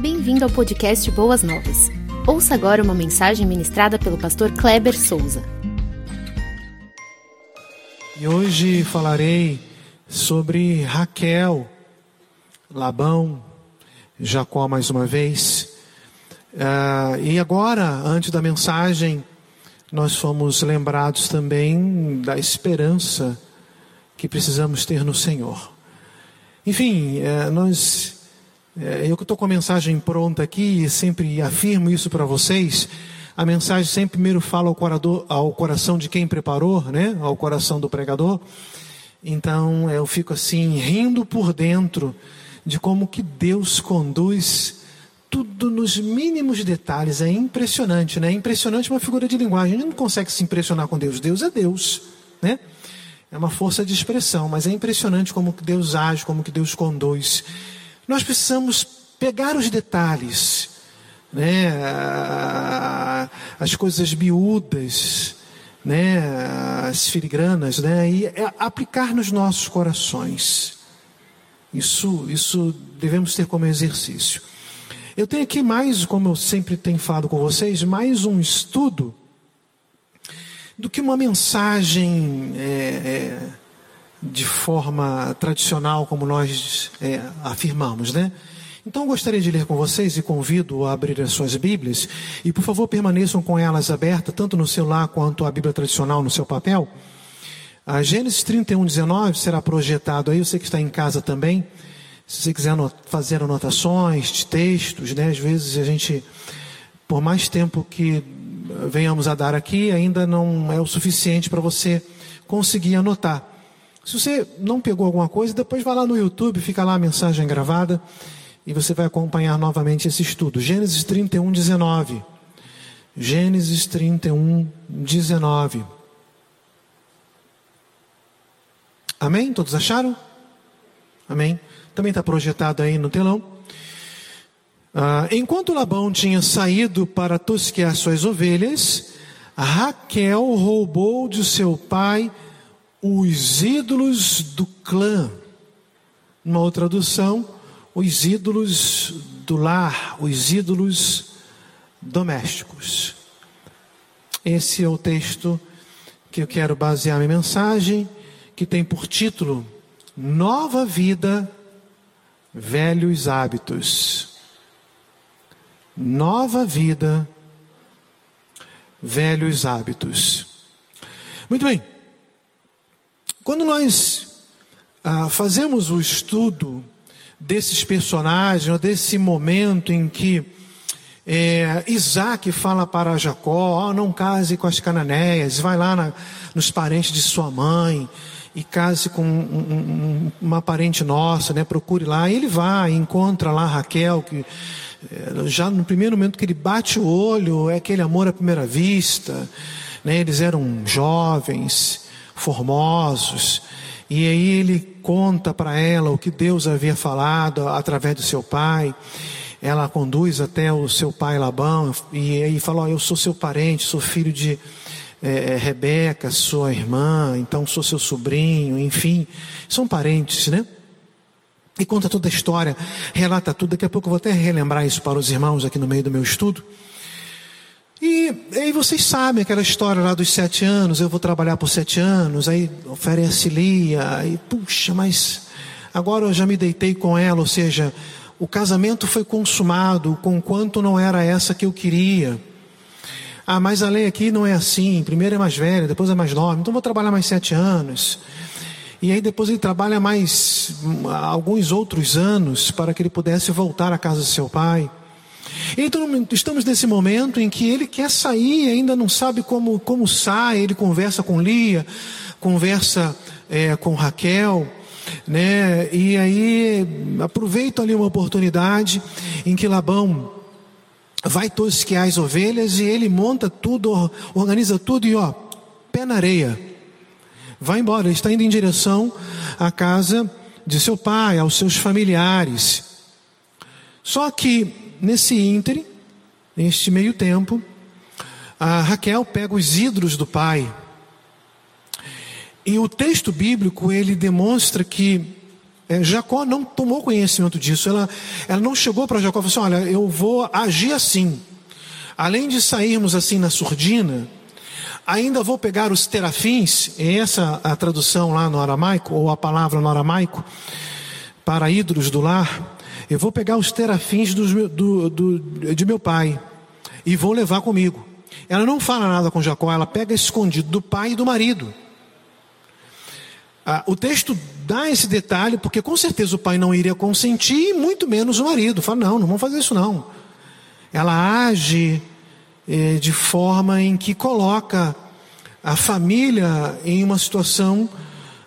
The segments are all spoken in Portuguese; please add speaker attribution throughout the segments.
Speaker 1: Bem-vindo ao podcast Boas Novas. Ouça agora uma mensagem ministrada pelo pastor Kleber Souza.
Speaker 2: E hoje falarei sobre Raquel, Labão, Jacó mais uma vez. Uh, e agora, antes da mensagem, nós fomos lembrados também da esperança que precisamos ter no Senhor. Enfim, uh, nós é, eu que estou com a mensagem pronta aqui e sempre afirmo isso para vocês. A mensagem sempre primeiro fala ao, corador, ao coração de quem preparou, né? Ao coração do pregador. Então eu fico assim rindo por dentro de como que Deus conduz tudo nos mínimos detalhes. É impressionante, né? É impressionante uma figura de linguagem. A gente não consegue se impressionar com Deus. Deus é Deus, né? É uma força de expressão, mas é impressionante como que Deus age, como que Deus conduz. Nós precisamos pegar os detalhes, né? as coisas miúdas, né? as filigranas, né? e é aplicar nos nossos corações. Isso, isso devemos ter como exercício. Eu tenho aqui mais, como eu sempre tenho falado com vocês, mais um estudo do que uma mensagem é, é, de forma tradicional, como nós é, afirmamos, né? Então gostaria de ler com vocês e convido a abrir as suas Bíblias e por favor permaneçam com elas abertas, tanto no celular quanto a Bíblia tradicional no seu papel. A Gênesis 31, 19 será projetado aí, você que está em casa também. Se você quiser fazer anotações de textos, né? Às vezes a gente, por mais tempo que venhamos a dar aqui, ainda não é o suficiente para você conseguir anotar. Se você não pegou alguma coisa, depois vai lá no YouTube, fica lá a mensagem gravada e você vai acompanhar novamente esse estudo. Gênesis 31, 19. Gênesis 31, 19. Amém? Todos acharam? Amém? Também está projetado aí no telão. Ah, enquanto Labão tinha saído para tosquear suas ovelhas, Raquel roubou de seu pai os ídolos do clã. Uma outra tradução, os ídolos do lar, os ídolos domésticos. Esse é o texto que eu quero basear minha mensagem, que tem por título Nova Vida, Velhos Hábitos. Nova Vida, Velhos Hábitos. Muito bem. Quando nós ah, fazemos o estudo desses personagens, ou desse momento em que é, Isaac fala para Jacó: oh, não case com as cananeias, vai lá na, nos parentes de sua mãe e case com um, um, uma parente nossa, né? procure lá. E ele vai, encontra lá Raquel, que é, já no primeiro momento que ele bate o olho, é aquele amor à primeira vista. Né? Eles eram jovens formosos. E aí ele conta para ela o que Deus havia falado através do seu pai. Ela conduz até o seu pai Labão e aí fala: oh, Eu sou seu parente, sou filho de é, Rebeca, sua irmã, então sou seu sobrinho, enfim, são parentes, né? E conta toda a história, relata tudo. Daqui a pouco eu vou até relembrar isso para os irmãos aqui no meio do meu estudo. E aí vocês sabem aquela história lá dos sete anos, eu vou trabalhar por sete anos, aí oferece Lia, aí puxa, mas agora eu já me deitei com ela, ou seja, o casamento foi consumado, com quanto não era essa que eu queria. Ah, mas a lei aqui não é assim, primeiro é mais velha, depois é mais nova, então vou trabalhar mais sete anos. E aí depois ele trabalha mais hum, alguns outros anos para que ele pudesse voltar à casa do seu pai. Então estamos nesse momento em que ele quer sair, ainda não sabe como, como sai, ele conversa com Lia, conversa é, com Raquel, né? E aí aproveita ali uma oportunidade em que Labão vai tosquear as ovelhas e ele monta tudo, organiza tudo e ó, pé na areia. Vai embora, ele está indo em direção à casa de seu pai, aos seus familiares. Só que nesse íntere, neste meio tempo, a Raquel pega os ídolos do pai. E o texto bíblico ele demonstra que É, Jacó não tomou conhecimento disso. Ela, ela não chegou para Jacó e falou assim: Olha, eu vou agir assim. Além de sairmos assim na surdina, ainda vou pegar os terafins, essa a tradução lá no aramaico, ou a palavra no aramaico, para ídolos do lar. Eu vou pegar os terafins do, do, de meu pai e vou levar comigo. Ela não fala nada com Jacó, ela pega escondido do pai e do marido. Ah, o texto dá esse detalhe, porque com certeza o pai não iria consentir, e muito menos o marido. Fala, não, não vamos fazer isso não. Ela age eh, de forma em que coloca a família em uma situação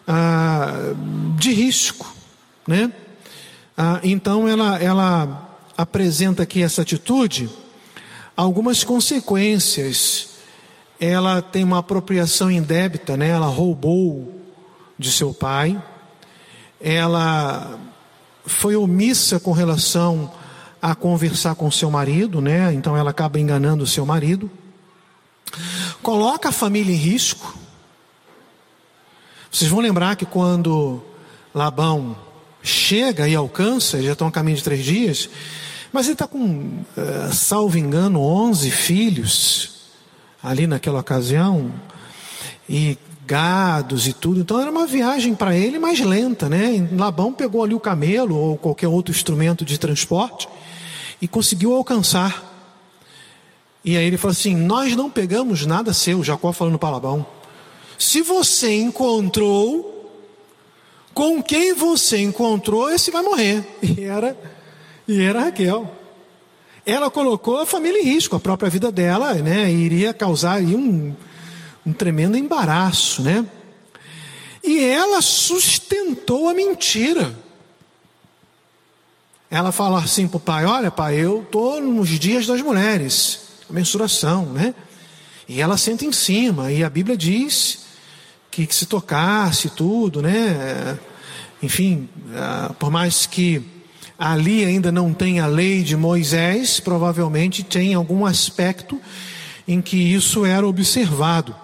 Speaker 2: ah, de risco, né? Ah, então ela, ela apresenta aqui essa atitude, algumas consequências. Ela tem uma apropriação indébita, né? Ela roubou de seu pai. Ela foi omissa com relação a conversar com seu marido, né? Então ela acaba enganando o seu marido. Coloca a família em risco. Vocês vão lembrar que quando Labão chega e alcança, já estão a caminho de três dias, mas ele está com, eh, salvo engano, onze filhos ali naquela ocasião, e gados e tudo. Então era uma viagem para ele mais lenta, né? Labão pegou ali o camelo ou qualquer outro instrumento de transporte e conseguiu alcançar. E aí ele falou assim: Nós não pegamos nada seu, Jacó falando para Labão. Se você encontrou, com quem você encontrou, esse vai morrer. E era, e era Raquel. Ela colocou a família em risco, a própria vida dela, né? Iria causar um, um tremendo embaraço, né? E ela sustentou a mentira. Ela fala assim para o pai: Olha, pai, eu estou nos dias das mulheres, a mensuração, né? E ela senta em cima, e a Bíblia diz que, que se tocasse tudo, né? Enfim, ah, por mais que ali ainda não tenha a lei de Moisés, provavelmente tem algum aspecto em que isso era observado.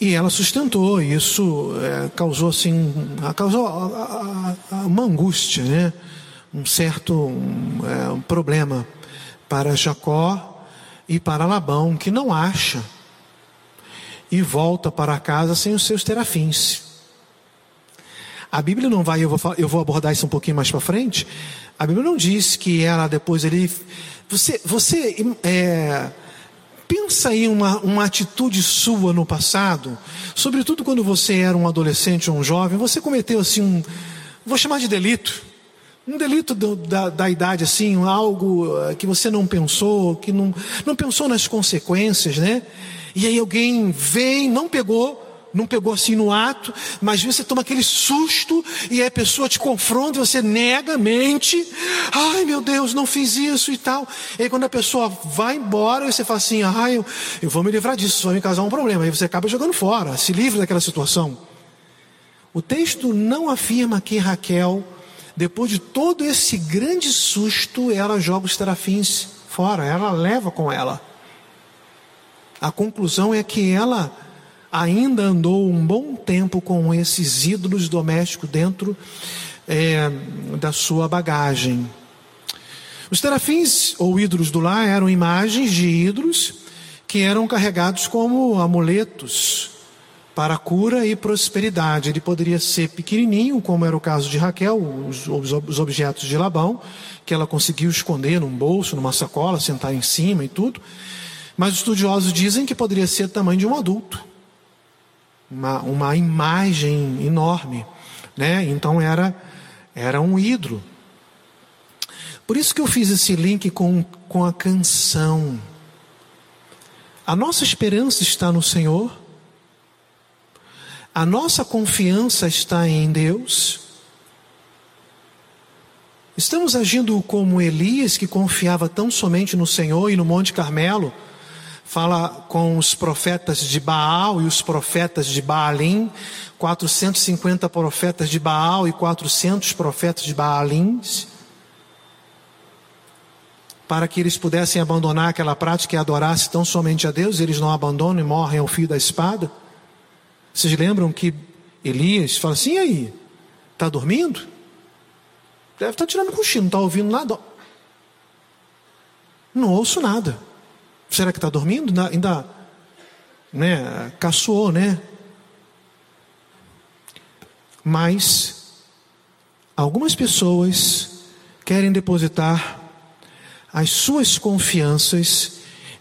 Speaker 2: E ela sustentou, e isso é, causou assim, causou uma angústia, né? um certo é, um problema para Jacó e para Labão, que não acha e volta para casa sem os seus terafins. A Bíblia não vai, eu vou, eu vou abordar isso um pouquinho mais para frente. A Bíblia não diz que ela depois ele. Você, você é, Pensa em uma, uma atitude sua no passado, sobretudo quando você era um adolescente ou um jovem, você cometeu assim um, vou chamar de delito, um delito do, da, da idade assim, algo eh, que você não pensou, que não, não pensou nas consequências, né? E aí alguém vem, não pegou, não pegou assim no ato, mas você toma aquele susto e a pessoa te confronta você nega, mente. Ai meu Deus, não fiz isso e tal. E aí quando a pessoa vai embora, você fala assim: ai, eu, eu vou me livrar disso, isso vai me causar um problema. Aí você acaba jogando fora, se livra daquela situação. O texto não afirma que Raquel, depois de todo esse grande susto, ela joga os terafins fora, ela leva com ela. A conclusão é que ela ainda andou um bom tempo com esses ídolos domésticos dentro é, da sua bagagem. Os terafins ou ídolos do lar eram imagens de ídolos que eram carregados como amuletos para cura e prosperidade. Ele poderia ser pequenininho, como era o caso de Raquel, os, os objetos de Labão, que ela conseguiu esconder num bolso, numa sacola, sentar em cima e tudo. Mas os estudiosos dizem que poderia ser do tamanho de um adulto uma, uma imagem enorme, né? Então era era um ídolo. Por isso que eu fiz esse link com, com a canção. A nossa esperança está no Senhor. A nossa confiança está em Deus. Estamos agindo como Elias, que confiava tão somente no Senhor e no Monte Carmelo fala com os profetas de Baal e os profetas de Baalim, 450 profetas de Baal e 400 profetas de Baalins, para que eles pudessem abandonar aquela prática e adorassem tão somente a Deus, eles não abandonam e morrem ao fio da espada. Vocês lembram que Elias fala assim: e aí? Está dormindo? Deve estar tá tirando cochilo, não está ouvindo nada. Não ouço nada. Será que está dormindo? Ainda, né, caçoou, né? Mas algumas pessoas querem depositar as suas confianças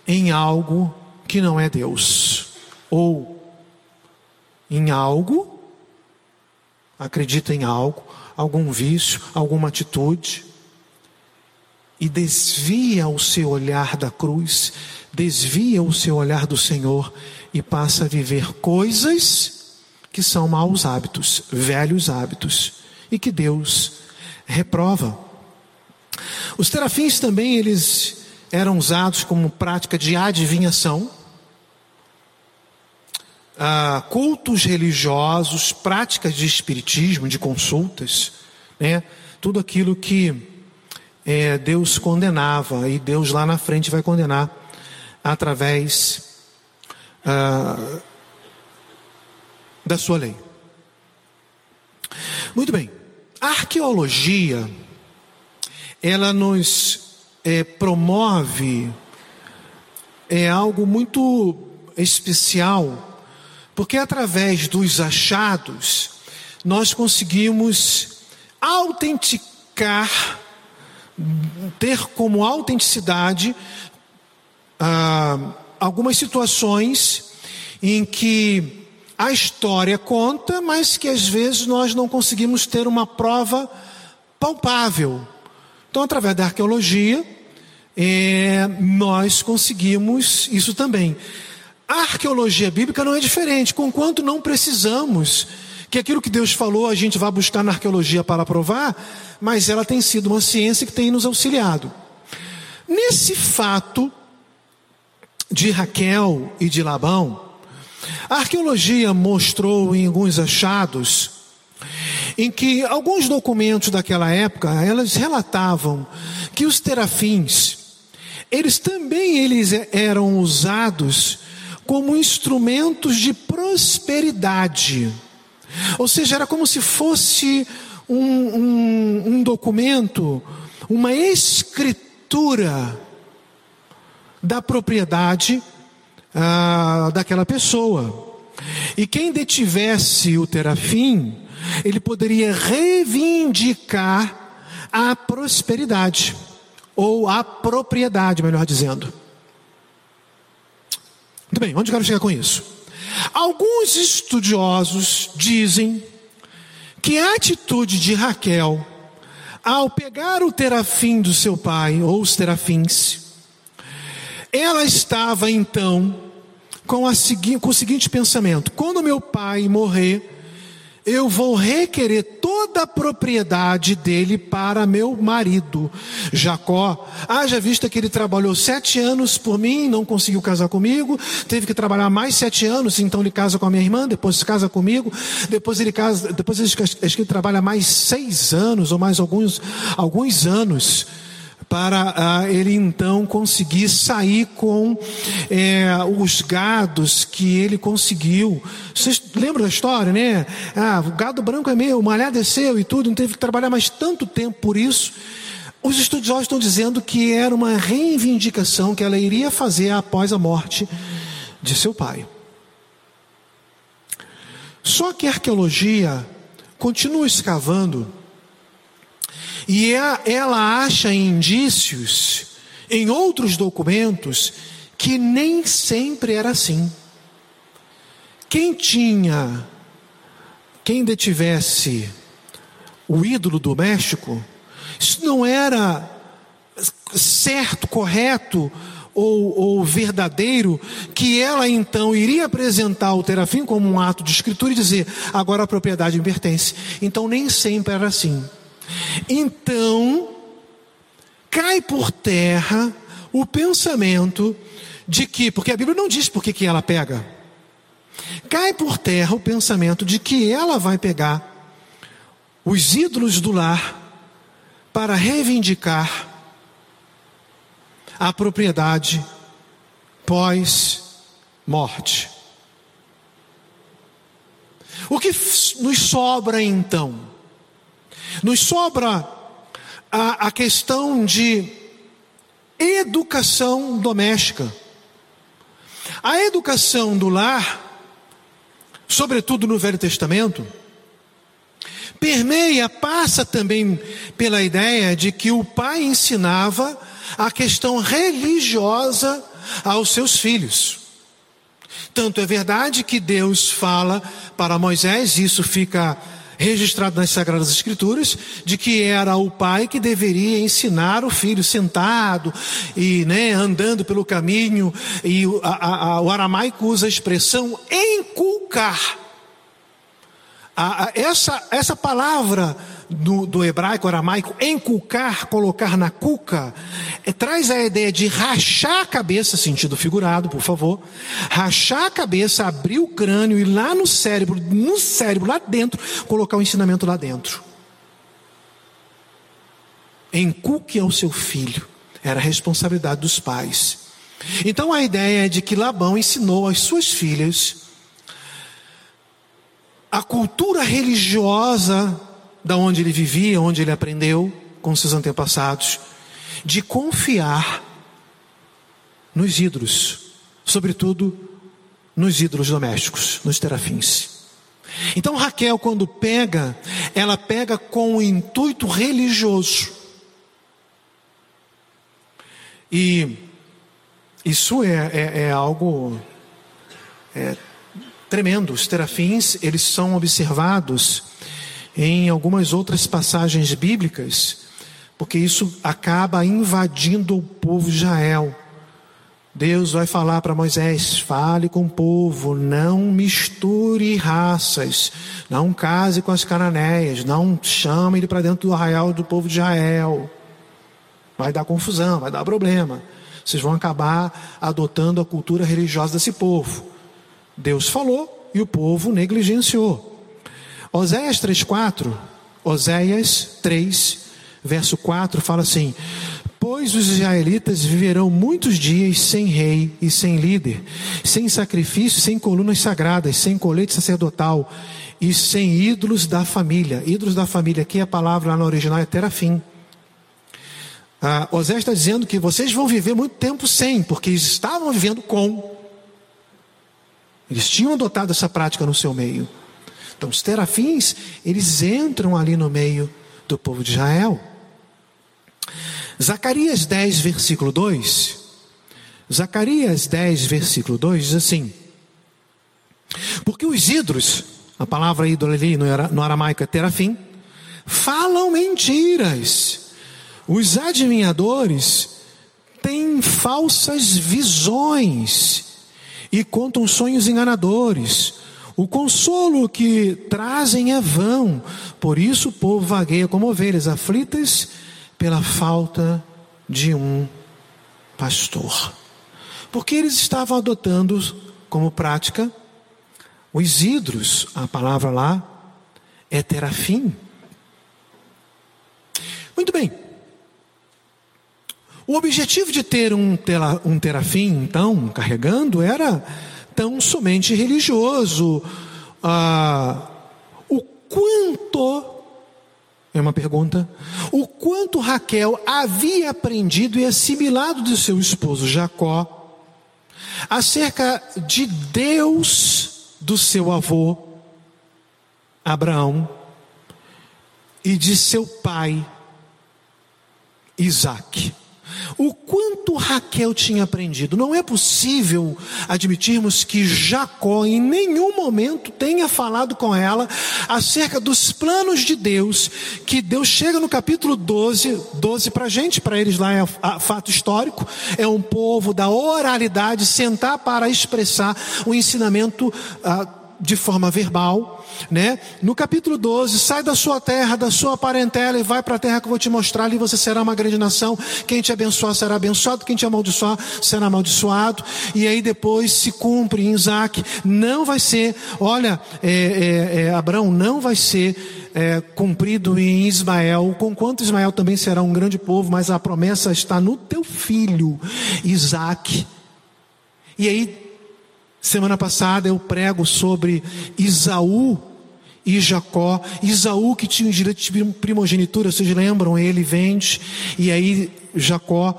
Speaker 2: em algo que não é Deus, ou em algo, acredita em algo, algum vício, alguma atitude, e desvia o seu olhar da cruz, desvia o seu olhar do Senhor e passa a viver coisas que são maus hábitos, velhos hábitos, e que Deus reprova. Os terafins também eles eram usados como prática de adivinhação, ah, cultos religiosos, práticas de espiritismo, de consultas, né? tudo aquilo que é, Deus condenava e Deus lá na frente vai condenar através ah, da sua lei. Muito bem, a arqueologia, ela nos é, promove é algo muito especial, porque através dos achados nós conseguimos autenticar, ter como autenticidade ah, algumas situações em que a história conta, mas que às vezes nós não conseguimos ter uma prova palpável. Então, através da arqueologia, é, nós conseguimos isso também. A arqueologia bíblica não é diferente, conquanto não precisamos que aquilo que Deus falou a gente vá buscar na arqueologia para provar, mas ela tem sido uma ciência que tem nos auxiliado. Nesse fato de Raquel e de Labão, a arqueologia mostrou em alguns achados em que alguns documentos daquela época, elas relatavam que os terafins, eles também eles eram usados como instrumentos de prosperidade. Ou seja, era como se fosse um, um, um documento, uma escritura da propriedade ah, daquela pessoa. E quem detivesse o terafim, ele poderia reivindicar a prosperidade, ou a propriedade, melhor dizendo. Muito bem, onde eu quero chegar com isso? Alguns estudiosos dizem que a atitude de Raquel, ao pegar o terafim do seu pai, ou os terafins, ela estava então com, a, com o seguinte pensamento: quando meu pai morrer, eu vou requerer toda a propriedade dele para meu marido, Jacó. Haja vista que ele trabalhou sete anos por mim, não conseguiu casar comigo, teve que trabalhar mais sete anos, então ele casa com a minha irmã, depois se casa comigo, depois ele casa, depois ele, acho que ele trabalha mais seis anos ou mais alguns, alguns anos para ah, ele então conseguir sair com é, os gados que ele conseguiu. Vocês lembram da história, né? Ah, o gado branco é meu, o malhar desceu e tudo, não teve que trabalhar mais tanto tempo por isso. Os estudiosos estão dizendo que era uma reivindicação que ela iria fazer após a morte de seu pai. Só que a arqueologia continua escavando e é, ela acha indícios em outros documentos que nem sempre era assim. Quem tinha, quem detivesse o ídolo doméstico, isso não era certo, correto ou, ou, verdadeiro, que ela então iria apresentar o terafim como um ato de escritura e dizer: agora a propriedade me pertence. Então nem sempre era assim. Então, cai por terra o pensamento de que, porque a Bíblia não diz por que, que ela pega, cai por terra o pensamento de que ela vai pegar os ídolos do lar para reivindicar a propriedade pós-morte. O que nos sobra então? Nos sobra a, a questão de educação doméstica. A educação do lar, sobretudo no Velho Testamento, permeia, passa também pela ideia de que o pai ensinava a questão religiosa aos seus filhos. Tanto é verdade que Deus fala para Moisés, isso fica registrado nas Sagradas Escrituras, de que era o pai que deveria ensinar o filho sentado e né, andando pelo caminho, e a, a, o aramaico usa a expressão inculcar. Essa, essa palavra do, do hebraico aramaico, enculcar, colocar na cuca, é, traz a ideia de rachar a cabeça, sentido figurado, por favor, rachar a cabeça, abrir o crânio e lá no cérebro, no cérebro, lá dentro, colocar o ensinamento lá dentro. Encuque ao seu filho, era a responsabilidade dos pais. Então a ideia é de que Labão ensinou às suas filhas a cultura religiosa da onde ele vivia, onde ele aprendeu com seus antepassados, de confiar nos ídolos, sobretudo nos ídolos domésticos, nos terafins. Então Raquel, quando pega, ela pega com o intuito religioso. E isso é, é, é algo é, tremendo. Os terafins, eles são observados em algumas outras passagens bíblicas, porque isso acaba invadindo o povo de Israel. Deus vai falar para Moisés: fale com o povo, não misture raças, não case com as cananeias, não chame ele para dentro do arraial do povo de Israel. Vai dar confusão, vai dar problema. Vocês vão acabar adotando a cultura religiosa desse povo. Deus falou e o povo negligenciou. Oséias 3,4, Oséias 3, verso 4, fala assim: Pois os israelitas viverão muitos dias sem rei e sem líder, sem sacrifício, sem colunas sagradas, sem colete sacerdotal e sem ídolos da família. Ídolos da família, aqui a palavra lá no original é terafim. Ah, está dizendo que vocês vão viver muito tempo sem, porque eles estavam vivendo com. Eles tinham adotado essa prática no seu meio. Então, os terafins, eles entram ali no meio do povo de Israel. Zacarias 10, versículo 2. Zacarias 10, versículo 2 diz assim: Porque os ídolos, a palavra ídolo ali no aramaico é terafim, falam mentiras. Os adivinhadores têm falsas visões e contam sonhos enganadores. O consolo que trazem é vão, por isso o povo vagueia como ovelhas aflitas pela falta de um pastor. Porque eles estavam adotando como prática os ídolos, a palavra lá é terafim. Muito bem. O objetivo de ter um, um terafim, então, carregando, era tão somente religioso. Ah, o quanto, é uma pergunta, o quanto Raquel havia aprendido e assimilado de seu esposo Jacó acerca de Deus do seu avô Abraão e de seu pai Isaac. O quanto Raquel tinha aprendido. Não é possível admitirmos que Jacó em nenhum momento tenha falado com ela acerca dos planos de Deus, que Deus chega no capítulo 12, 12 para a gente, para eles lá é fato histórico, é um povo da oralidade, sentar para expressar o ensinamento. Ah, de forma verbal, né? No capítulo 12, sai da sua terra, da sua parentela e vai para a terra que eu vou te mostrar, ali você será uma grande nação. Quem te abençoar será abençoado, quem te amaldiçoar será amaldiçoado. E aí depois se cumpre em Isaac, não vai ser, olha, é, é, é, Abraão não vai ser é, cumprido em Ismael, com quanto Ismael também será um grande povo, mas a promessa está no teu filho, Isaac. E aí Semana passada eu prego sobre Isaú e Jacó, Isaú que tinha o direito de primogenitura, vocês lembram? Ele vende, e aí Jacó,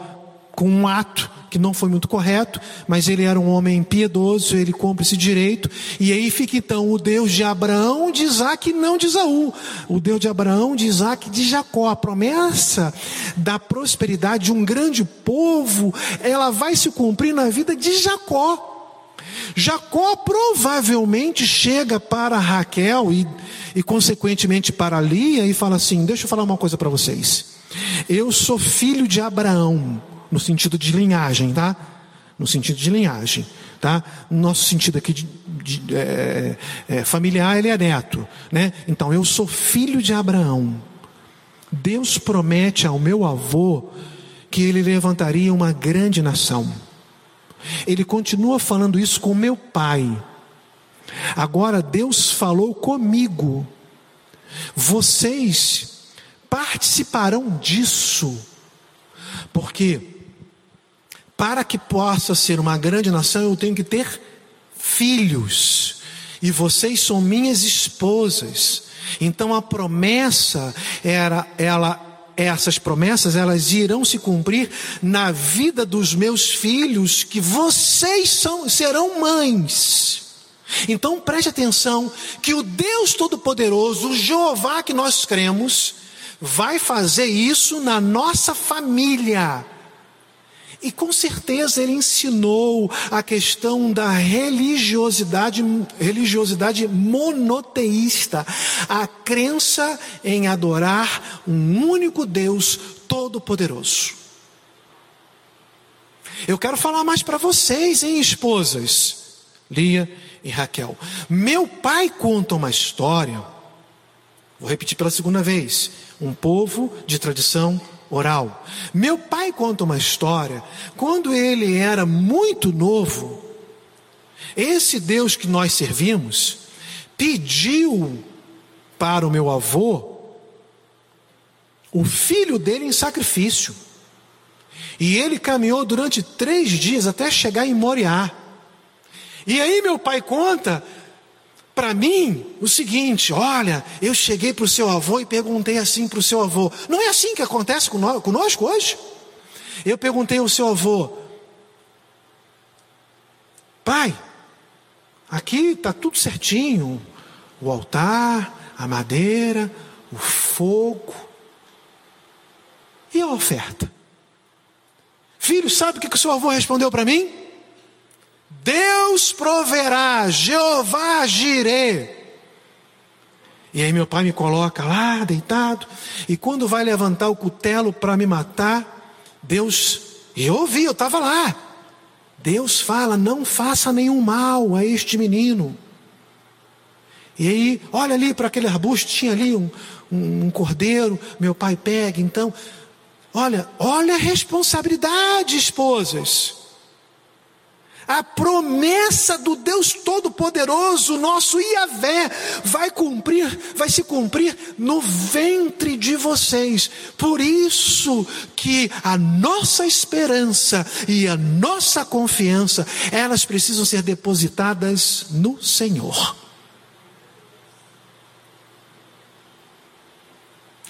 Speaker 2: com um ato que não foi muito correto, mas ele era um homem piedoso, ele cumpre esse direito, e aí fica então o Deus de Abraão, de Isaac e não de Isaú, o Deus de Abraão, de Isaac e de Jacó, a promessa da prosperidade de um grande povo, ela vai se cumprir na vida de Jacó. Jacó provavelmente chega para Raquel e, e consequentemente para Lia e fala assim: Deixa eu falar uma coisa para vocês. Eu sou filho de Abraão, no sentido de linhagem, tá? No sentido de linhagem, tá? No nosso sentido aqui de, de é, é, familiar, ele é neto, né? Então, eu sou filho de Abraão. Deus promete ao meu avô que ele levantaria uma grande nação. Ele continua falando isso com meu pai. Agora Deus falou comigo. Vocês participarão disso. Porque para que possa ser uma grande nação, eu tenho que ter filhos. E vocês são minhas esposas. Então a promessa era ela essas promessas elas irão se cumprir na vida dos meus filhos, que vocês são, serão mães. Então preste atenção que o Deus Todo-Poderoso, o Jeová que nós cremos, vai fazer isso na nossa família. E com certeza ele ensinou a questão da religiosidade, religiosidade monoteísta, a crença em adorar um único Deus todo-poderoso. Eu quero falar mais para vocês, hein, esposas, Lia e Raquel. Meu pai conta uma história, vou repetir pela segunda vez: um povo de tradição oral. Meu pai conta uma história. Quando ele era muito novo, esse Deus que nós servimos pediu para o meu avô o filho dele em sacrifício. E ele caminhou durante três dias até chegar em Moriá. E aí meu pai conta para mim o seguinte: olha, eu cheguei para o seu avô e perguntei assim para o seu avô. Não é assim que acontece conosco hoje? Eu perguntei ao seu avô, pai, aqui está tudo certinho: o altar, a madeira, o fogo e a oferta. Filho, sabe o que o seu avô respondeu para mim? Deus proverá, Jeová girê. E aí meu pai me coloca lá, deitado, e quando vai levantar o cutelo para me matar, Deus, eu ouvi, eu estava lá. Deus fala: não faça nenhum mal a este menino. E aí, olha ali para aquele arbusto, tinha ali um, um, um cordeiro, meu pai pega, então, olha, olha a responsabilidade, esposas. A promessa do Deus Todo-Poderoso, nosso Iavé, vai cumprir, vai se cumprir no ventre de vocês. Por isso que a nossa esperança e a nossa confiança, elas precisam ser depositadas no Senhor.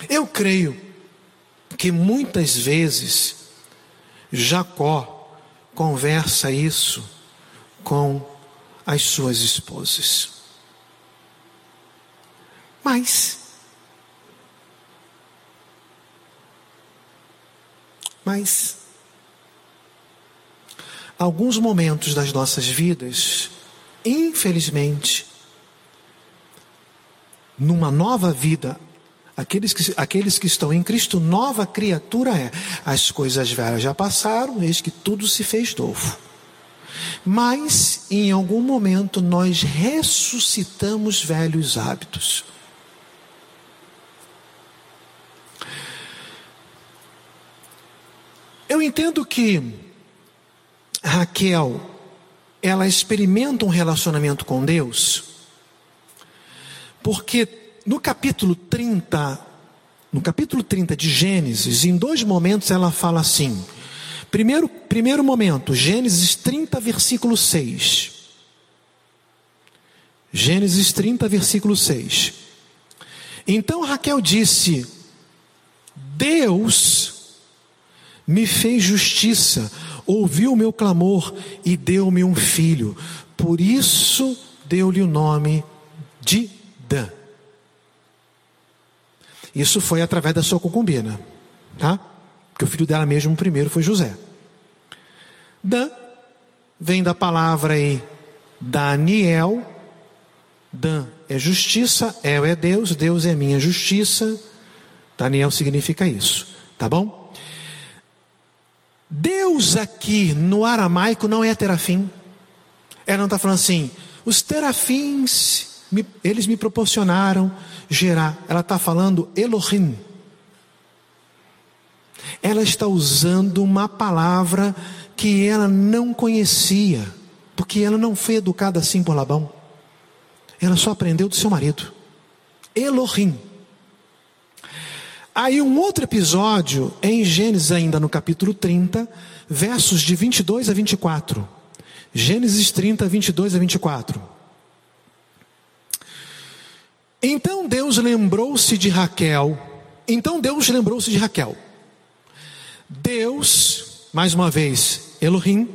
Speaker 2: Eu creio que muitas vezes Jacó conversa isso com as suas esposas. Mas, mas, alguns momentos das nossas vidas, infelizmente, numa nova vida Aqueles que, aqueles que estão em Cristo, nova criatura é. As coisas velhas já passaram, eis que tudo se fez novo. Mas, em algum momento, nós ressuscitamos velhos hábitos. Eu entendo que Raquel, ela experimenta um relacionamento com Deus, porque no capítulo 30, no capítulo 30 de Gênesis, em dois momentos ela fala assim. Primeiro, primeiro momento, Gênesis 30, versículo 6. Gênesis 30, versículo 6. Então Raquel disse: Deus me fez justiça, ouviu o meu clamor e deu-me um filho. Por isso deu-lhe o nome de Dan. Isso foi através da sua concubina, tá? Porque o filho dela mesmo primeiro foi José. Dan vem da palavra aí Daniel. Dan é justiça, El é Deus, Deus é minha justiça. Daniel significa isso, tá bom? Deus aqui no aramaico não é terafim. Ela não está falando assim, os terafins, eles me proporcionaram gerar. Ela está falando Elohim. Ela está usando uma palavra que ela não conhecia, porque ela não foi educada assim por Labão. Ela só aprendeu do seu marido. Elohim. Aí um outro episódio em Gênesis ainda no capítulo 30, versos de 22 a 24. Gênesis 30, 22 a 24. Então Deus lembrou-se de Raquel. Então Deus lembrou-se de Raquel. Deus, mais uma vez, Elohim,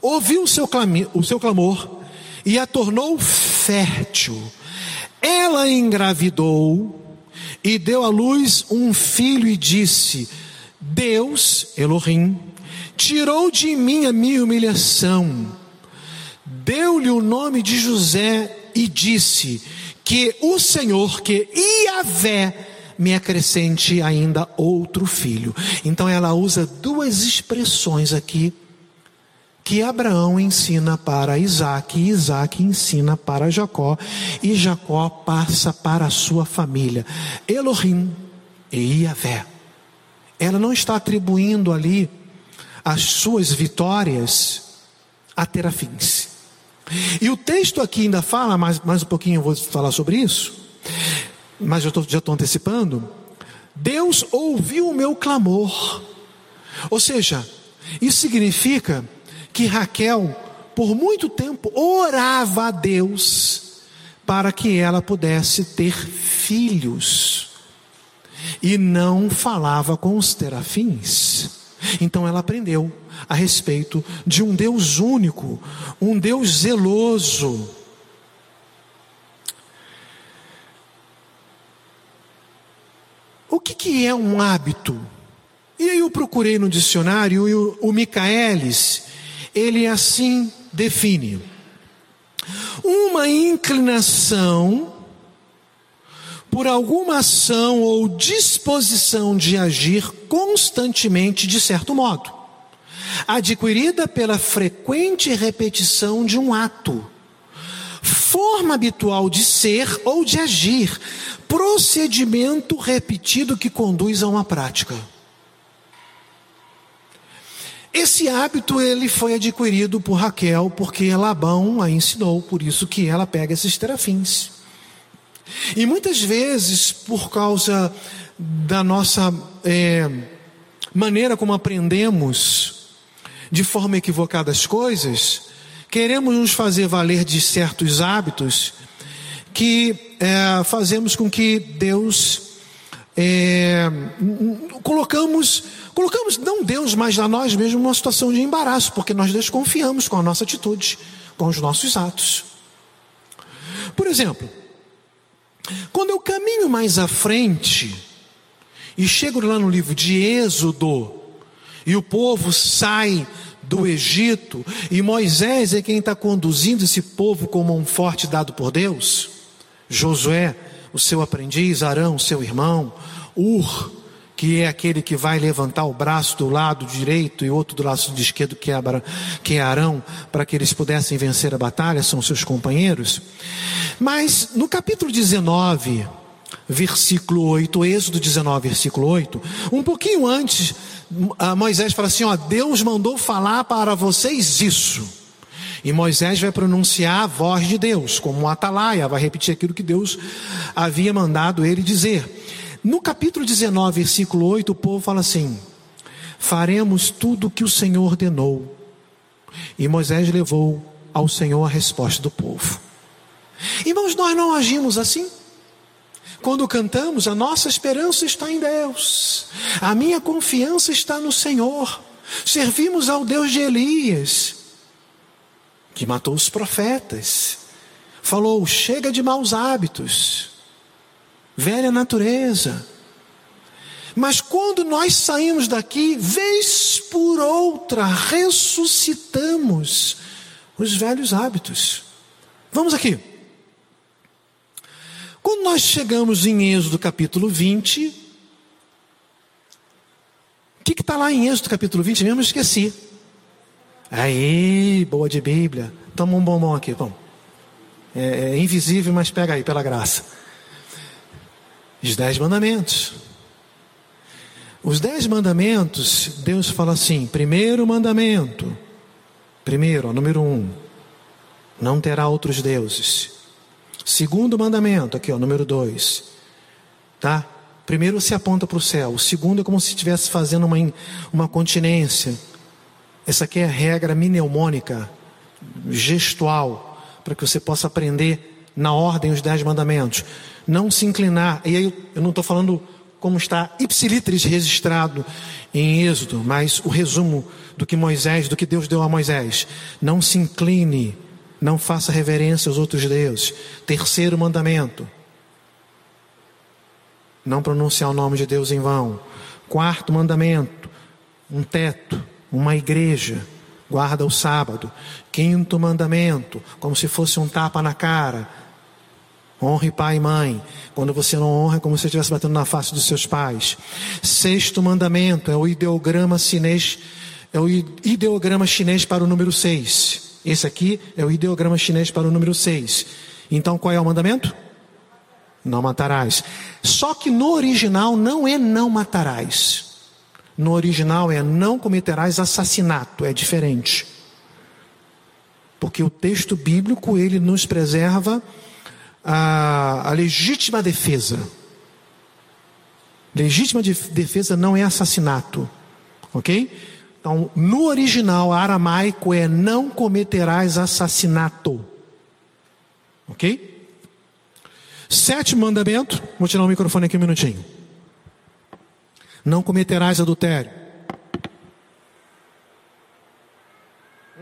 Speaker 2: ouviu o seu, clame, o seu clamor e a tornou fértil. Ela engravidou e deu à luz um filho e disse: Deus, Elohim, tirou de mim a minha humilhação, deu-lhe o nome de José e disse: que o Senhor, que Iavé, me acrescente ainda outro filho. Então ela usa duas expressões aqui que Abraão ensina para Isaac, e Isaac ensina para Jacó, e Jacó passa para a sua família. Elohim e Iavé. Ela não está atribuindo ali as suas vitórias a terafins. E o texto aqui ainda fala, mais, mais um pouquinho eu vou falar sobre isso, mas eu tô, já estou antecipando. Deus ouviu o meu clamor. Ou seja, isso significa que Raquel, por muito tempo, orava a Deus para que ela pudesse ter filhos. E não falava com os terafins. Então ela aprendeu a respeito de um Deus único, um Deus zeloso. O que, que é um hábito? E aí eu procurei no dicionário e o, o Micaelis, ele assim define: uma inclinação por alguma ação ou disposição de agir constantemente de certo modo, adquirida pela frequente repetição de um ato, forma habitual de ser ou de agir, procedimento repetido que conduz a uma prática. Esse hábito ele foi adquirido por Raquel porque Labão a ensinou, por isso que ela pega esses terafins. E muitas vezes, por causa da nossa é, maneira como aprendemos de forma equivocada as coisas, queremos nos fazer valer de certos hábitos que é, fazemos com que Deus é, colocamos colocamos não Deus, mas a nós mesmos numa situação de embaraço, porque nós desconfiamos com a nossa atitude, com os nossos atos. Por exemplo, quando eu caminho mais à frente e chego lá no livro de Êxodo, e o povo sai do Egito, e Moisés é quem está conduzindo esse povo como um forte dado por Deus, Josué, o seu aprendiz, Arão, seu irmão, Ur, que é aquele que vai levantar o braço do lado direito e outro do lado esquerdo, que é, que é Arão, para que eles pudessem vencer a batalha, são seus companheiros. Mas no capítulo 19, versículo 8, Êxodo 19, versículo 8, um pouquinho antes, Moisés fala assim: ó, Deus mandou falar para vocês isso. E Moisés vai pronunciar a voz de Deus, como um atalaia, vai repetir aquilo que Deus havia mandado ele dizer. No capítulo 19, versículo 8, o povo fala assim: Faremos tudo o que o Senhor ordenou. E Moisés levou ao Senhor a resposta do povo. Irmãos, nós não agimos assim. Quando cantamos, a nossa esperança está em Deus, a minha confiança está no Senhor. Servimos ao Deus de Elias, que matou os profetas, falou: chega de maus hábitos, velha natureza. Mas quando nós saímos daqui, vez por outra, ressuscitamos os velhos hábitos. Vamos aqui. Quando nós chegamos em Êxodo capítulo 20, o que está lá em Êxodo capítulo 20 mesmo? Esqueci. Aí, boa de Bíblia. Toma um bombom aqui, bom. É, é invisível, mas pega aí, pela graça. Os dez mandamentos. Os dez mandamentos, Deus fala assim: primeiro mandamento, primeiro, ó, número um, não terá outros deuses. Segundo mandamento, aqui ó, número dois. Tá? Primeiro se aponta para o céu. O segundo é como se estivesse fazendo uma, uma continência. Essa aqui é a regra mnemônica, gestual, para que você possa aprender na ordem os dez mandamentos. Não se inclinar. E aí eu não estou falando como está ipsilitris registrado em Êxodo, mas o resumo do que Moisés, do que Deus deu a Moisés. Não se incline não faça reverência aos outros deuses. Terceiro mandamento: não pronunciar o nome de Deus em vão. Quarto mandamento: um teto, uma igreja. Guarda o sábado. Quinto mandamento: como se fosse um tapa na cara. Honre pai e mãe. Quando você não honra, é como se estivesse batendo na face dos seus pais. Sexto mandamento é o ideograma chinês, é o ideograma chinês para o número seis. Esse aqui é o ideograma chinês para o número 6. Então qual é o mandamento? Não matarás. Só que no original não é não matarás. No original é não cometerás assassinato, é diferente. Porque o texto bíblico ele nos preserva a, a legítima defesa. Legítima defesa não é assassinato, ok? Então, no original aramaico é não cometerás assassinato. Ok? Sétimo mandamento. Vou tirar o microfone aqui um minutinho. Não cometerás adultério.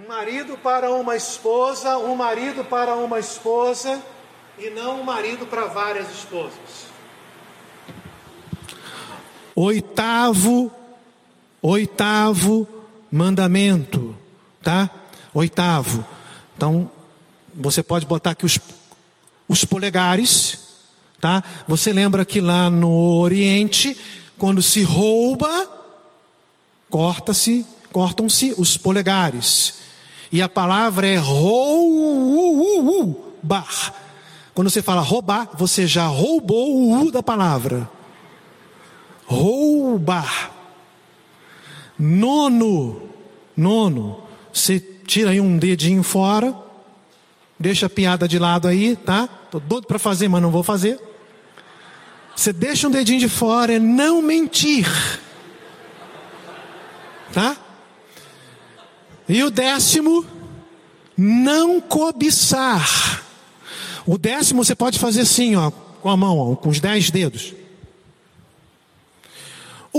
Speaker 2: Um marido para uma esposa, um marido para uma esposa, e não um marido para várias esposas. Oitavo Oitavo mandamento, tá? Oitavo. Então, você pode botar aqui os, os polegares, tá? Você lembra que lá no Oriente, quando se rouba, corta-se, cortam-se os polegares. E a palavra é roubar. Quando você fala roubar, você já roubou o u da palavra. Roubar. Nono, nono, você tira aí um dedinho fora, deixa a piada de lado aí, tá? Tô doido para fazer, mas não vou fazer. Você deixa um dedinho de fora, é não mentir. Tá? E o décimo, não cobiçar. O décimo você pode fazer assim, ó, com a mão, ó, com os dez dedos.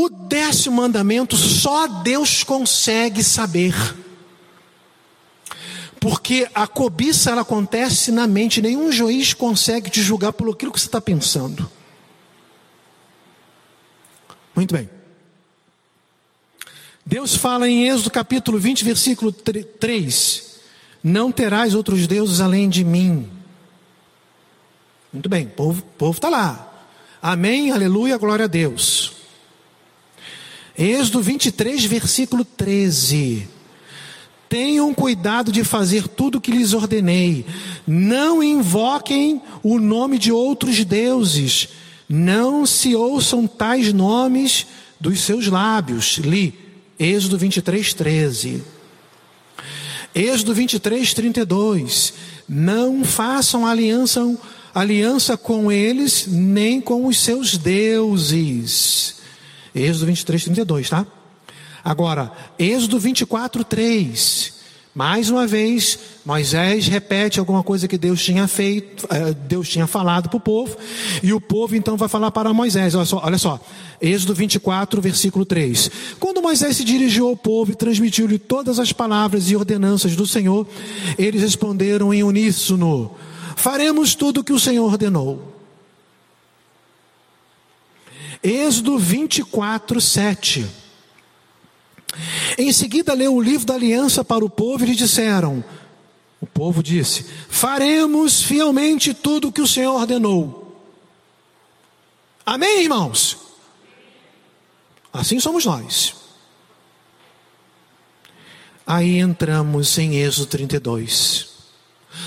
Speaker 2: O décimo mandamento só Deus consegue saber. Porque a cobiça ela acontece na mente, nenhum juiz consegue te julgar por aquilo que você está pensando. Muito bem. Deus fala em Êxodo capítulo 20, versículo 3: Não terás outros deuses além de mim. Muito bem, o povo está lá. Amém, aleluia, glória a Deus. Êxodo 23, versículo 13. Tenham cuidado de fazer tudo o que lhes ordenei. Não invoquem o nome de outros deuses. Não se ouçam tais nomes dos seus lábios. Li. Êxodo 23, 13. Êxodo 23, 32. Não façam aliança, aliança com eles, nem com os seus deuses. Êxodo 23, 32, tá? Agora, Êxodo 24, 3. Mais uma vez, Moisés repete alguma coisa que Deus tinha feito, eh, Deus tinha falado para o povo, e o povo então vai falar para Moisés. Olha só, olha só, Êxodo 24, versículo 3. Quando Moisés se dirigiu ao povo e transmitiu-lhe todas as palavras e ordenanças do Senhor, eles responderam em uníssono: Faremos tudo o que o Senhor ordenou. Êxodo 24, 7. Em seguida, leu o livro da aliança para o povo e lhe disseram: O povo disse: Faremos fielmente tudo o que o Senhor ordenou. Amém, irmãos? Assim somos nós. Aí entramos em Êxodo 32.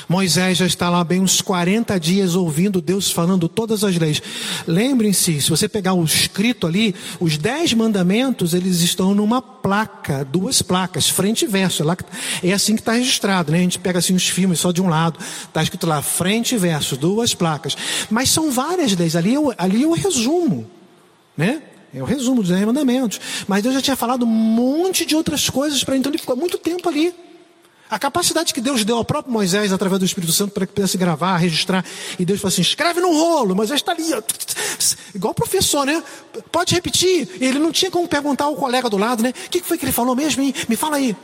Speaker 2: Moisés já está lá bem uns 40 dias ouvindo Deus falando todas as leis. Lembrem-se, se você pegar o escrito ali, os dez mandamentos, eles estão numa placa, duas placas, frente e verso. É, é assim que está registrado, né? A gente pega assim os filmes só de um lado, está escrito lá, frente e verso, duas placas. Mas são várias leis, ali eu, ali eu resumo, né? É o resumo dos dez mandamentos. Mas Deus já tinha falado um monte de outras coisas para então ele ficou muito tempo ali. A capacidade que Deus deu ao próprio Moisés através do Espírito Santo para que pudesse gravar, registrar, e Deus falou assim: escreve no rolo, Moisés está ali, igual o professor, né? Pode repetir. Ele não tinha como perguntar ao colega do lado, né? O que foi que ele falou mesmo? Hein? Me fala aí.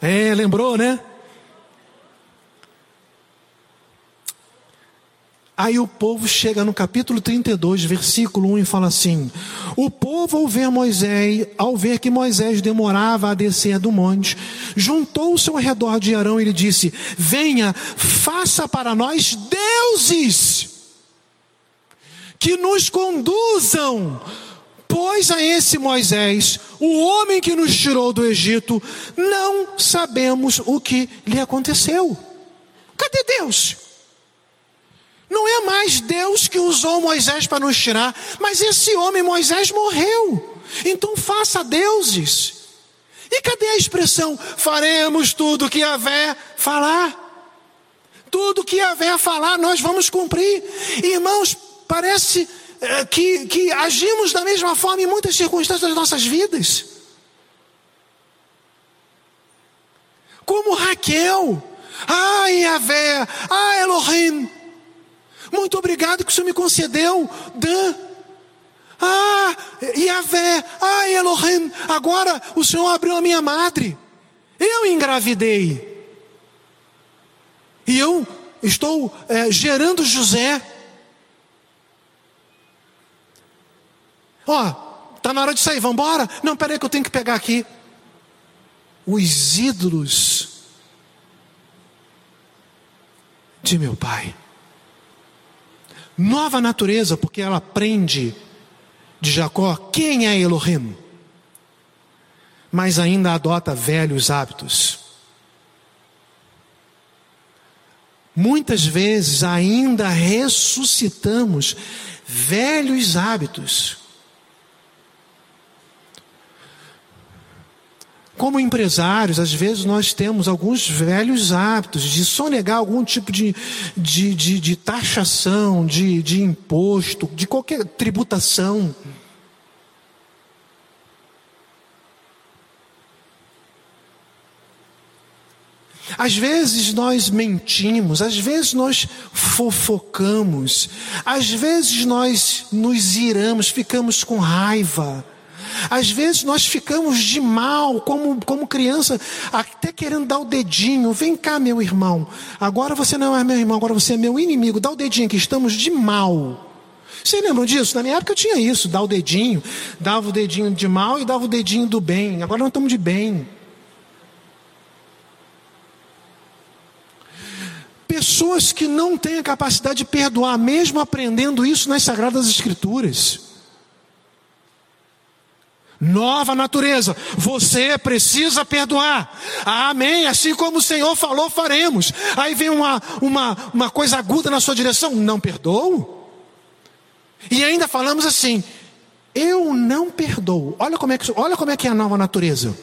Speaker 2: É, lembrou, né? Aí o povo chega no capítulo 32, versículo 1 e fala assim: O povo ao ver Moisés, ao ver que Moisés demorava a descer do monte, juntou-se ao redor de Arão e lhe disse: Venha, faça para nós deuses que nos conduzam, pois a esse Moisés, o homem que nos tirou do Egito, não sabemos o que lhe aconteceu. Cadê Deus? Não é mais Deus que usou Moisés para nos tirar, mas esse homem Moisés morreu. Então faça deuses. E cadê a expressão faremos tudo que Vé falar? Tudo que Vé falar nós vamos cumprir. Irmãos, parece é, que, que agimos da mesma forma em muitas circunstâncias das nossas vidas. Como Raquel, ah Yahvé, ah Elohim. Muito obrigado que o Senhor me concedeu. Dan. Ah, Yahvé. Ah, Elohim. Agora o Senhor abriu a minha madre. Eu engravidei. E eu estou é, gerando José. Ó, tá na hora de sair, vamos embora? Não, peraí que eu tenho que pegar aqui. Os ídolos de meu pai nova natureza, porque ela aprende de Jacó quem é Elohim, mas ainda adota velhos hábitos. Muitas vezes ainda ressuscitamos velhos hábitos. Como empresários, às vezes nós temos alguns velhos hábitos de sonegar algum tipo de, de, de, de taxação, de, de imposto, de qualquer tributação. Às vezes nós mentimos, às vezes nós fofocamos, às vezes nós nos iramos, ficamos com raiva. Às vezes nós ficamos de mal, como, como criança, até querendo dar o dedinho. Vem cá, meu irmão. Agora você não é meu irmão, agora você é meu inimigo. Dá o dedinho que estamos de mal. Vocês lembram disso? Na minha época eu tinha isso, dar o dedinho, dava o dedinho de mal e dava o dedinho do bem. Agora nós estamos de bem. Pessoas que não têm a capacidade de perdoar, mesmo aprendendo isso nas Sagradas Escrituras nova natureza. Você precisa perdoar. Amém. Assim como o Senhor falou, faremos. Aí vem uma, uma, uma coisa aguda na sua direção. Não perdoo? E ainda falamos assim: eu não perdoo. Olha como é que, olha como é, que é a nova natureza.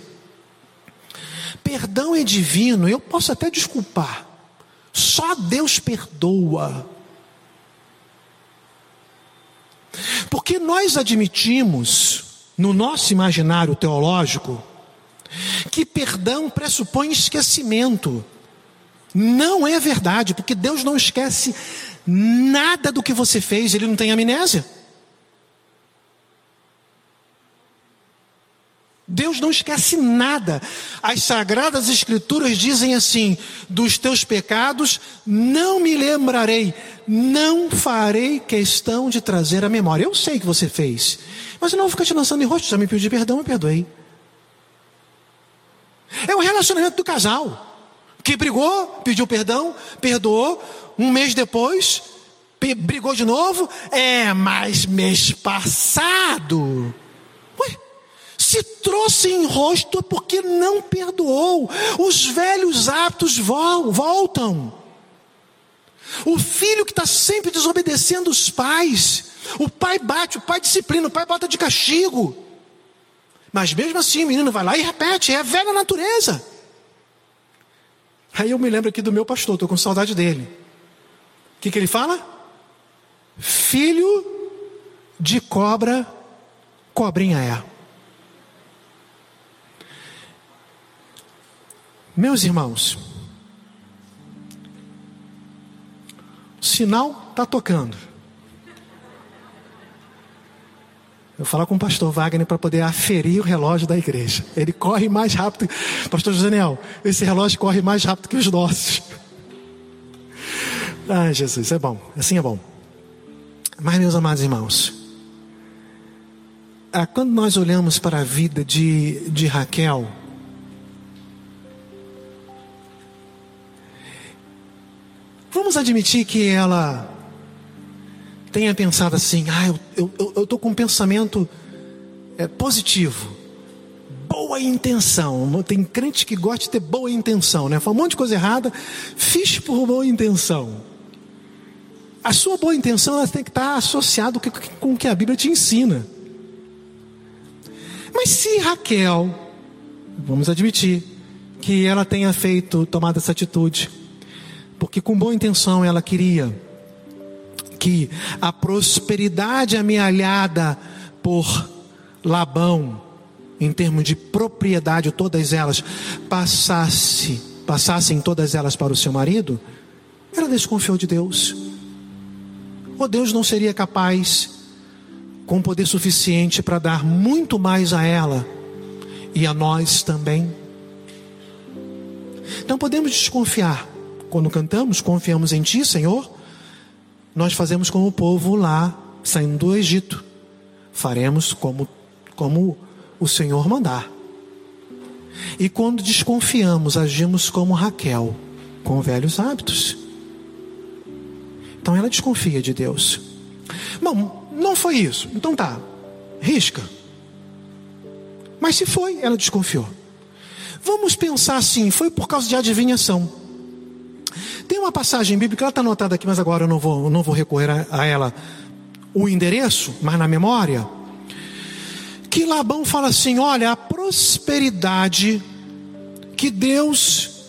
Speaker 2: Perdão é divino, eu posso até desculpar. Só Deus perdoa. Porque nós admitimos no nosso imaginário teológico, que perdão pressupõe esquecimento. Não é verdade, porque Deus não esquece nada do que você fez, Ele não tem amnésia. Deus não esquece nada. As sagradas escrituras dizem assim: dos teus pecados não me lembrarei, não farei questão de trazer a memória. Eu sei que você fez, mas eu não vou ficar te lançando em rosto, já me pediu perdão, eu perdoei. É o relacionamento do casal que brigou, pediu perdão, perdoou, um mês depois, brigou de novo, é, mas mês passado se trouxe em rosto porque não perdoou. Os velhos hábitos voltam. O filho que está sempre desobedecendo os pais, o pai bate, o pai disciplina, o pai bota de castigo. Mas mesmo assim o menino vai lá e repete, é a velha natureza. Aí eu me lembro aqui do meu pastor, estou com saudade dele. O que, que ele fala? Filho de cobra, cobrinha é. Meus irmãos, o sinal está tocando. Eu falar com o pastor Wagner para poder aferir o relógio da igreja. Ele corre mais rápido. Pastor Daniel, esse relógio corre mais rápido que os nossos. Ai, Jesus, é bom. Assim é bom. Mas, meus amados irmãos, ah, quando nós olhamos para a vida de, de Raquel, Vamos admitir que ela tenha pensado assim: ah, eu estou eu, eu com um pensamento é, positivo, boa intenção. Tem crente que gosta de ter boa intenção, né? Fala um monte de coisa errada, fiz por boa intenção. A sua boa intenção ela tem que estar associada com o que a Bíblia te ensina. Mas se Raquel, vamos admitir, que ela tenha feito, tomado essa atitude, porque com boa intenção ela queria que a prosperidade amealhada por Labão, em termos de propriedade, todas elas passasse, passassem todas elas para o seu marido, ela desconfiou de Deus. Ou Deus não seria capaz, com poder suficiente para dar muito mais a ela e a nós também. Então podemos desconfiar quando cantamos, confiamos em Ti, Senhor, nós fazemos como o povo lá, saindo do Egito. Faremos como, como o Senhor mandar. E quando desconfiamos, agimos como Raquel, com velhos hábitos. Então ela desconfia de Deus. Bom, não foi isso. Então tá, risca. Mas se foi, ela desconfiou. Vamos pensar assim: foi por causa de adivinhação. Tem uma passagem bíblica, ela está anotada aqui, mas agora eu não vou, não vou recorrer a, a ela. O endereço, mas na memória. Que Labão fala assim: olha, a prosperidade que Deus,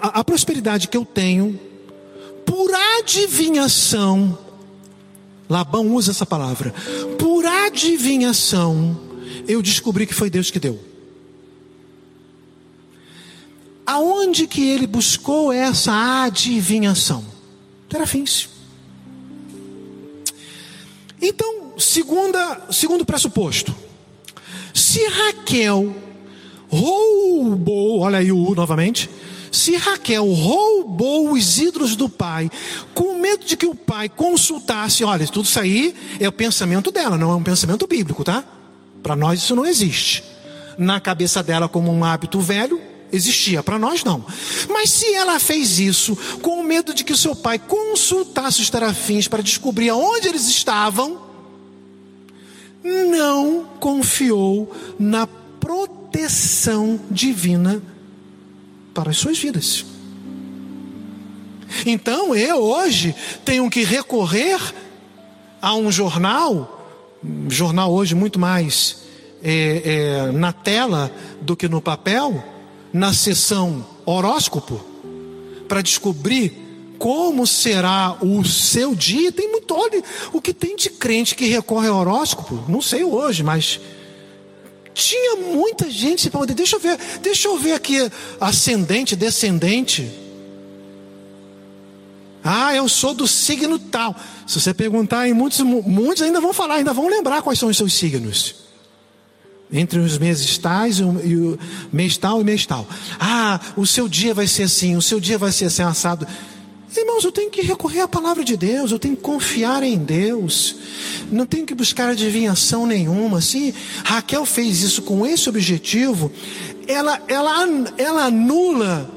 Speaker 2: a, a prosperidade que eu tenho, por adivinhação, Labão usa essa palavra, por adivinhação, eu descobri que foi Deus que deu. Aonde que ele buscou essa adivinhação? Terafins. Então, segunda, segundo pressuposto. Se Raquel roubou, olha aí o U novamente. Se Raquel roubou os ídolos do pai, com medo de que o pai consultasse, olha, tudo isso aí é o pensamento dela, não é um pensamento bíblico, tá? Para nós isso não existe. Na cabeça dela, como um hábito velho, existia, para nós não. Mas se ela fez isso com medo de que o seu pai consultasse os terafins para descobrir aonde eles estavam, não confiou na proteção divina para as suas vidas. Então eu hoje tenho que recorrer a um jornal, um jornal hoje muito mais é, é, na tela do que no papel, na sessão horóscopo para descobrir como será o seu dia. Tem muito, olha, o que tem de crente que recorre ao horóscopo, não sei hoje, mas Tinha muita gente para poder. Deixa eu ver, deixa eu ver aqui ascendente, descendente. Ah, eu sou do signo tal. Se você perguntar, muitos, muitos ainda vão falar, ainda vão lembrar quais são os seus signos. Entre os meses tais e o, e o mês tal e mês tal. Ah, o seu dia vai ser assim, o seu dia vai ser assim assado. Irmãos, eu tenho que recorrer à palavra de Deus, eu tenho que confiar em Deus, não tenho que buscar adivinhação nenhuma. Se Raquel fez isso com esse objetivo, ela, ela, ela anula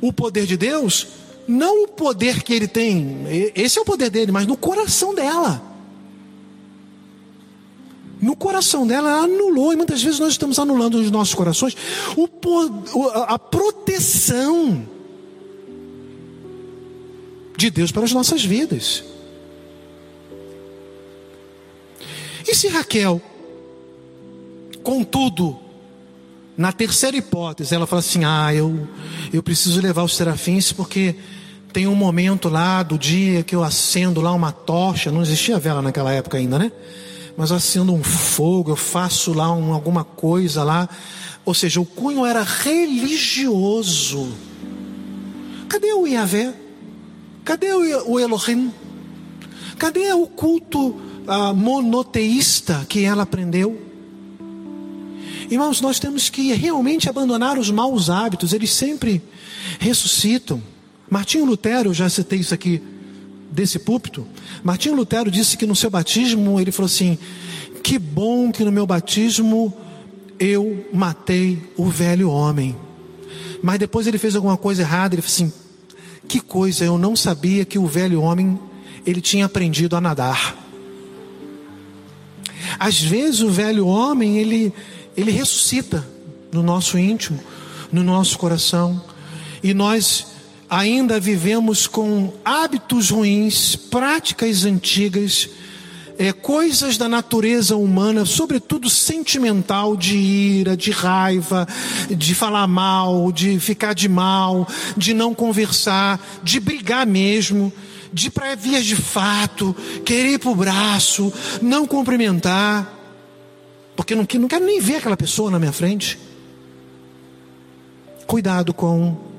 Speaker 2: o poder de Deus, não o poder que ele tem, esse é o poder dele, mas no coração dela. No coração dela, ela anulou, e muitas vezes nós estamos anulando nos nossos corações o, a proteção de Deus para as nossas vidas. E se Raquel, contudo, na terceira hipótese, ela fala assim: Ah, eu, eu preciso levar os serafins porque tem um momento lá do dia que eu acendo lá uma tocha, não existia vela naquela época ainda, né? Mas acendo um fogo, eu faço lá um, alguma coisa lá. Ou seja, o cunho era religioso. Cadê o Iavé? Cadê o Elohim? Cadê o culto ah, monoteísta que ela aprendeu? Irmãos, nós temos que realmente abandonar os maus hábitos, eles sempre ressuscitam. Martinho Lutero, já citei isso aqui desse púlpito. Martinho Lutero disse que no seu batismo, ele falou assim: Que bom que no meu batismo eu matei o velho homem. Mas depois ele fez alguma coisa errada, ele falou assim: que coisa, eu não sabia que o velho homem ele tinha aprendido a nadar. Às vezes o velho homem ele ele ressuscita no nosso íntimo, no nosso coração, e nós ainda vivemos com hábitos ruins, práticas antigas, é, coisas da natureza humana, sobretudo sentimental, de ira, de raiva, de falar mal, de ficar de mal, de não conversar, de brigar mesmo, de para vias de fato, querer ir para o braço, não cumprimentar, porque não, não quero nem ver aquela pessoa na minha frente. Cuidado com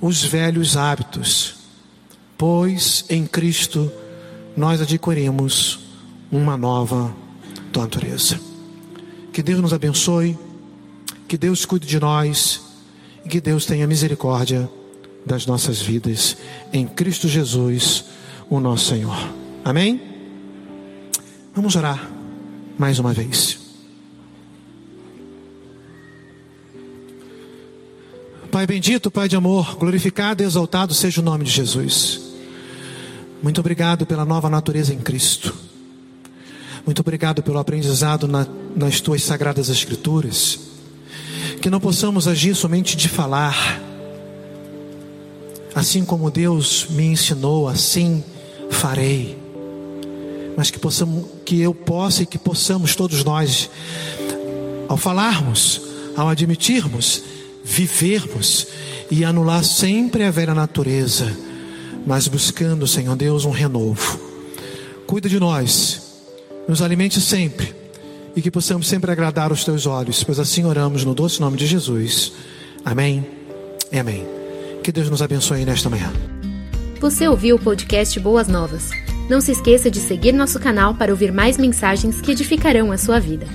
Speaker 2: os velhos hábitos, pois em Cristo nós adquirimos uma nova natureza. Que Deus nos abençoe, que Deus cuide de nós e que Deus tenha misericórdia das nossas vidas em Cristo Jesus, o nosso Senhor. Amém? Vamos orar mais uma vez. Pai bendito, Pai de amor, glorificado e exaltado seja o nome de Jesus. Muito obrigado pela nova natureza em Cristo. Muito obrigado pelo aprendizado na, nas tuas sagradas Escrituras. Que não possamos agir somente de falar, assim como Deus me ensinou, assim farei. Mas que possamos, que eu possa e que possamos todos nós, ao falarmos, ao admitirmos, vivermos e anular sempre a velha natureza mas buscando, Senhor Deus, um renovo. Cuida de nós, nos alimente sempre e que possamos sempre agradar os teus olhos, pois assim oramos no doce nome de Jesus. Amém e amém. Que Deus nos abençoe nesta manhã.
Speaker 1: Você ouviu o podcast Boas Novas? Não se esqueça de seguir nosso canal para ouvir mais mensagens que edificarão a sua vida.